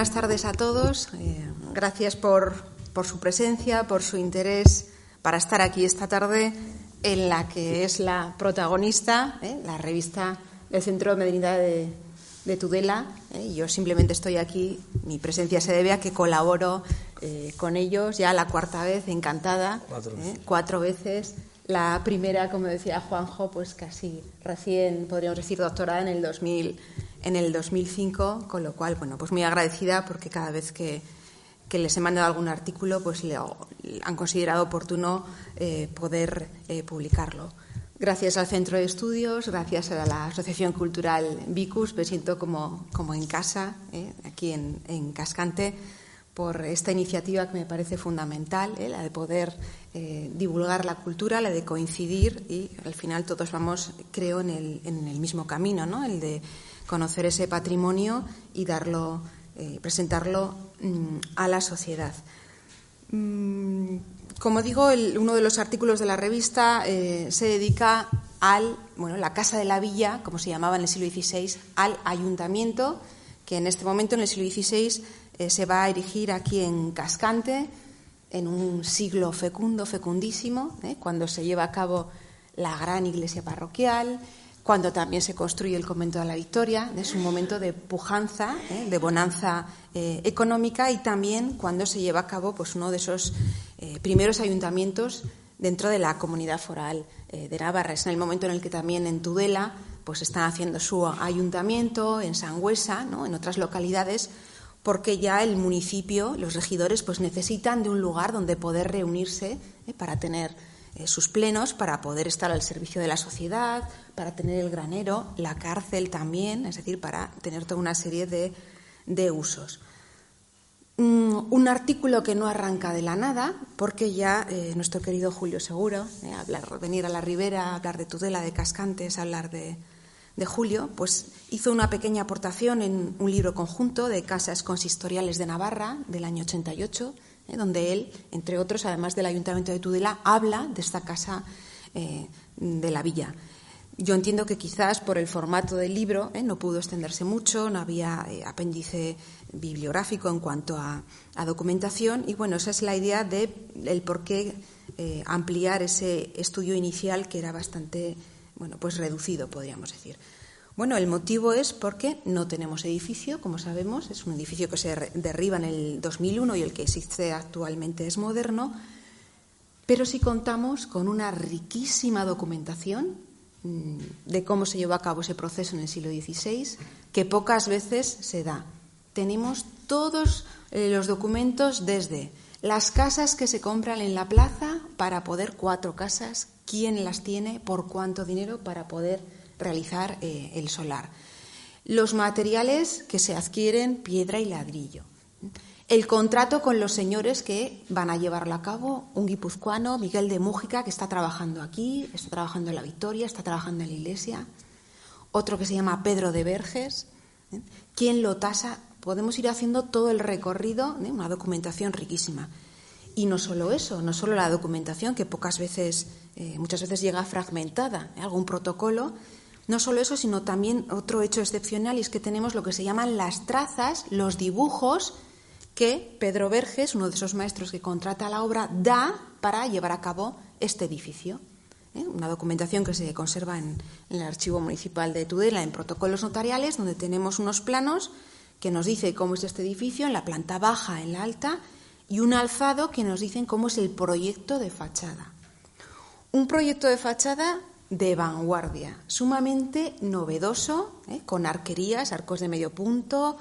buenas tardes a todos. Eh, gracias por, su presencia, por su interés para estar aquí esta tarde en la que es la protagonista, eh, la revista del Centro de Medicina de, Tudela. Eh. Yo simplemente estoy aquí, mi presencia se debe a que colaboro con ellos ya la cuarta vez, encantada, cuatro veces. La primera, como decía Juanjo, pues casi recién, podríamos decir, doctorada en el 2000 en el 2005, con lo cual, bueno, pues muy agradecida porque cada vez que, les he mandado algún artículo, pues han considerado oportuno eh, poder eh, publicarlo. Gracias al Centro de Estudios, gracias a la Asociación Cultural Vicus, me siento como, como en casa, eh, aquí en, Cascante, por esta iniciativa que me parece fundamental, la de poder divulgar la cultura, la de coincidir y al final todos vamos, creo, en el, en el mismo camino, ¿no? el de conocer ese patrimonio y darlo, eh, presentarlo mm, a la sociedad. Mm, como digo, uno de los artículos de la revista eh, se dedica al, bueno, la Casa de la Villa, como se llamaba en el siglo XVI, al ayuntamiento, que en este momento, en el siglo XVI, eh, se va a erigir aquí en Cascante, en un siglo fecundo, fecundísimo, cuando se lleva a cabo la gran iglesia parroquial, cuando también se construye el convento de la Victoria, es un momento de pujanza, ¿eh? de bonanza eh, económica y también cuando se lleva a cabo pues, uno de esos eh, primeros ayuntamientos dentro de la comunidad foral de Navarra. Es en el momento en el que también en Tudela pues, están haciendo su ayuntamiento, en Sangüesa, ¿no? en otras localidades, porque ya el municipio, los regidores, pues necesitan de un lugar donde poder reunirse para tener eh, sus plenos para poder estar al servicio de la sociedad, para tener el granero, la cárcel también, es decir, para tener toda una serie de, usos. Mm, un artículo que no arranca de la nada, porque ya eh, nuestro querido Julio Seguro, eh, hablar, venir a la Ribera, hablar de Tudela, de Cascantes, hablar de, de Julio, pues hizo una pequeña aportación en un libro conjunto de casas consistoriales de Navarra del año 88 ¿eh? donde él, entre otros, además del Ayuntamiento de Tudela, habla de esta casa eh, de la villa. Yo entiendo que quizás por el formato del libro ¿eh? no pudo extenderse mucho, no había apéndice bibliográfico en cuanto a, documentación y bueno, esa es la idea de por qué ampliar ese estudio inicial que era bastante bueno, pues reducido, podríamos decir. Bueno, el motivo es porque no tenemos edificio, como sabemos, es un edificio que se derriba en el 2001 y el que existe actualmente es moderno, pero sí contamos con una riquísima documentación mm, de cómo se llevó a cabo ese proceso en el siglo XVI, que pocas veces se da. Tenemos todos eh, los documentos desde las casas que se compran en la plaza para poder cuatro casas, quién las tiene, por cuánto dinero para poder realizar eh, el solar. Los materiales que se adquieren, piedra y ladrillo. El contrato con los señores que van a llevarlo a cabo, un guipuzcoano, Miguel de Mújica, que está trabajando aquí, está trabajando en la Victoria, está trabajando en la iglesia. Otro que se llama Pedro de Verges. ¿eh? ¿Quién lo tasa? Podemos ir haciendo todo el recorrido, ¿eh? una documentación riquísima. Y no solo eso, no solo la documentación, que pocas veces, muchas veces llega fragmentada, algún protocolo, no solo eso, sino también otro hecho excepcional y es que tenemos lo que se llaman las trazas, los dibujos que Pedro Verges, uno de esos maestros que contrata la obra, da para llevar a cabo este edificio. ¿eh? Una documentación que se conserva en, el Archivo Municipal de Tudela en protocolos notariales, donde tenemos unos planos que nos dice cómo es este edificio en la planta baja, en la alta, y un alzado que nos dicen cómo es el proyecto de fachada. Un proyecto de fachada de vanguardia, sumamente novedoso, ¿eh? con arquerías, arcos de medio punto,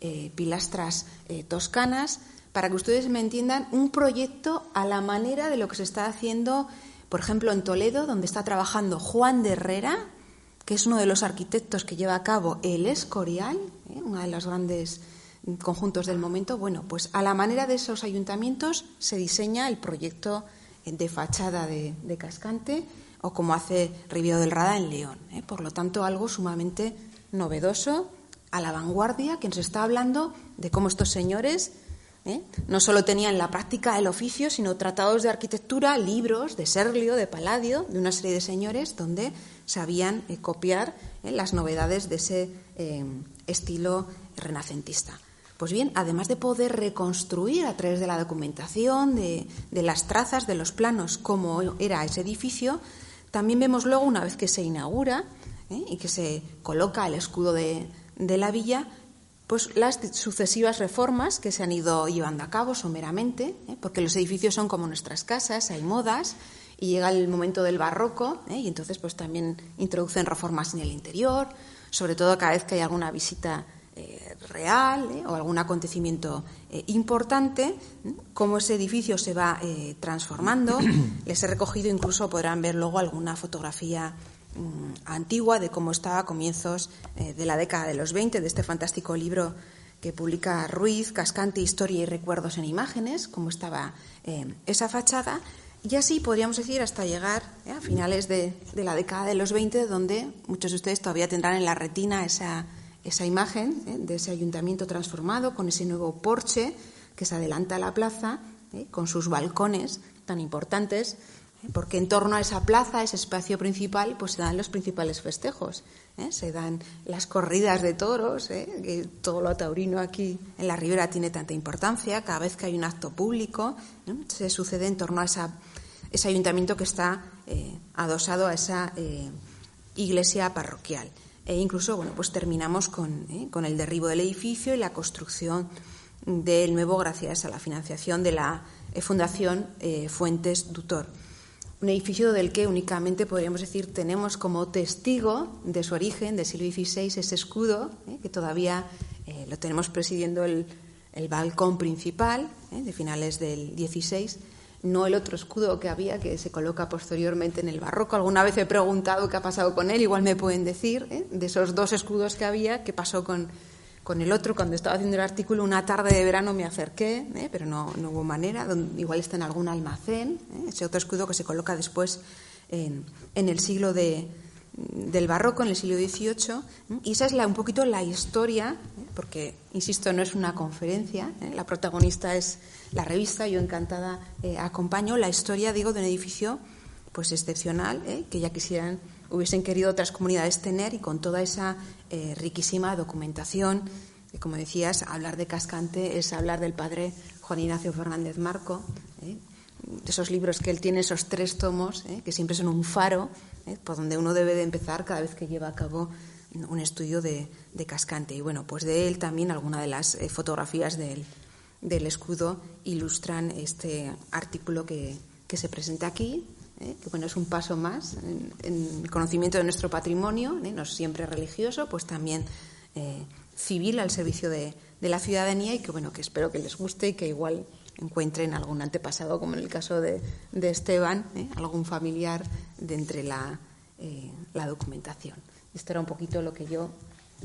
eh, pilastras eh, toscanas, para que ustedes me entiendan, un proyecto a la manera de lo que se está haciendo, por ejemplo, en Toledo, donde está trabajando Juan de Herrera, que es uno de los arquitectos que lleva a cabo el Escorial, uno de los grandes conjuntos del momento. Bueno, pues a la manera de esos ayuntamientos se diseña el proyecto de fachada de Cascante o como hace Rivio del Rada en León. ¿eh? Por lo tanto, algo sumamente novedoso, a la vanguardia, que nos está hablando de cómo estos señores ¿eh? no solo tenían la práctica del oficio, sino tratados de arquitectura, libros de Serlio, de Palladio, de una serie de señores donde sabían eh, copiar las novedades de ese estilo renacentista. Pues bien, además de poder reconstruir a través de la documentación, de, las trazas, de los planos, cómo era ese edificio, también vemos luego, una vez que se inaugura ¿eh? y que se coloca el escudo de, la villa, pues las sucesivas reformas que se han ido llevando a cabo someramente, ¿eh? porque los edificios son como nuestras casas, hay modas, y llega el momento del barroco, ¿eh? y entonces pues también introducen reformas en el interior, sobre todo cada vez que hay alguna visita eh, real ¿eh? o algún acontecimiento importante, cómo ese edificio se va transformando. Les he recogido, incluso podrán ver luego alguna fotografía antigua de cómo estaba a comienzos de la década de los 20, de este fantástico libro que publica Ruiz, Cascante, Historia y Recuerdos en Imágenes, cómo estaba esa fachada. Y así podríamos decir hasta llegar a finales de, de, la década de los 20, donde muchos de ustedes todavía tendrán en la retina esa esa imagen ¿eh? de ese ayuntamiento transformado con ese nuevo porche que se adelanta a la plaza, ¿eh? con sus balcones tan importantes, ¿eh? Porque en torno a esa plaza, ese espacio principal, pues se dan los principales festejos. Se dan las corridas de toros, que todo lo taurino aquí en la ribera tiene tanta importancia. Cada vez que hay un acto público, se sucede en torno a ese ayuntamiento que está adosado a esa iglesia parroquial. E incluso, bueno, pues terminamos ¿eh? con, el derribo del edificio y la construcción del nuevo gracias a la financiación de la eh, Fundación eh, Fuentes Dutor. Un edificio del que únicamente podríamos decir tenemos como testigo de su origen, del siglo XVI, ese escudo, que todavía lo tenemos presidiendo el, el balcón principal de finales del XVI no el otro escudo que había que se coloca posteriormente en el barroco. Alguna vez he preguntado qué ha pasado con él, igual me pueden decir, ¿eh? de esos dos escudos que había, qué pasó con, con, el otro. Cuando estaba haciendo el artículo, una tarde de verano me acerqué, ¿eh? pero no, no, hubo manera, igual está en algún almacén, ¿eh? ese otro escudo que se coloca después en, el siglo de, del barroco en el siglo XVIII. Y esa es la, un poquito la historia, porque, insisto, no es una conferencia, la protagonista es la revista, yo encantada eh, acompaño la historia, digo, de un edificio pues excepcional, eh, que ya quisieran, hubiesen querido otras comunidades tener y con toda esa eh, riquísima documentación. como decías, hablar de Cascante es hablar del padre Juan Ignacio Fernández Marco, de esos libros que él tiene, esos tres tomos, que siempre son un faro por donde uno debe de empezar cada vez que lleva a cabo un estudio de, de Cascante. Y bueno, pues de él también alguna de las fotografías de él del escudo ilustran este artículo que, se presenta aquí, ¿eh? que bueno, es un paso más en, el conocimiento de nuestro patrimonio, ¿eh? no siempre religioso, pues también eh, civil al servicio de, la ciudadanía y que bueno, que espero que les guste y que igual encuentren algún antepasado, como en el caso de, Esteban, algún familiar de entre la, la, documentación. Esto era un poquito lo que yo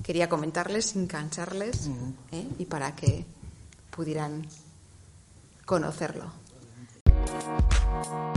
quería comentarles sin cansarles y para que pudieran conocerlo. Thank you.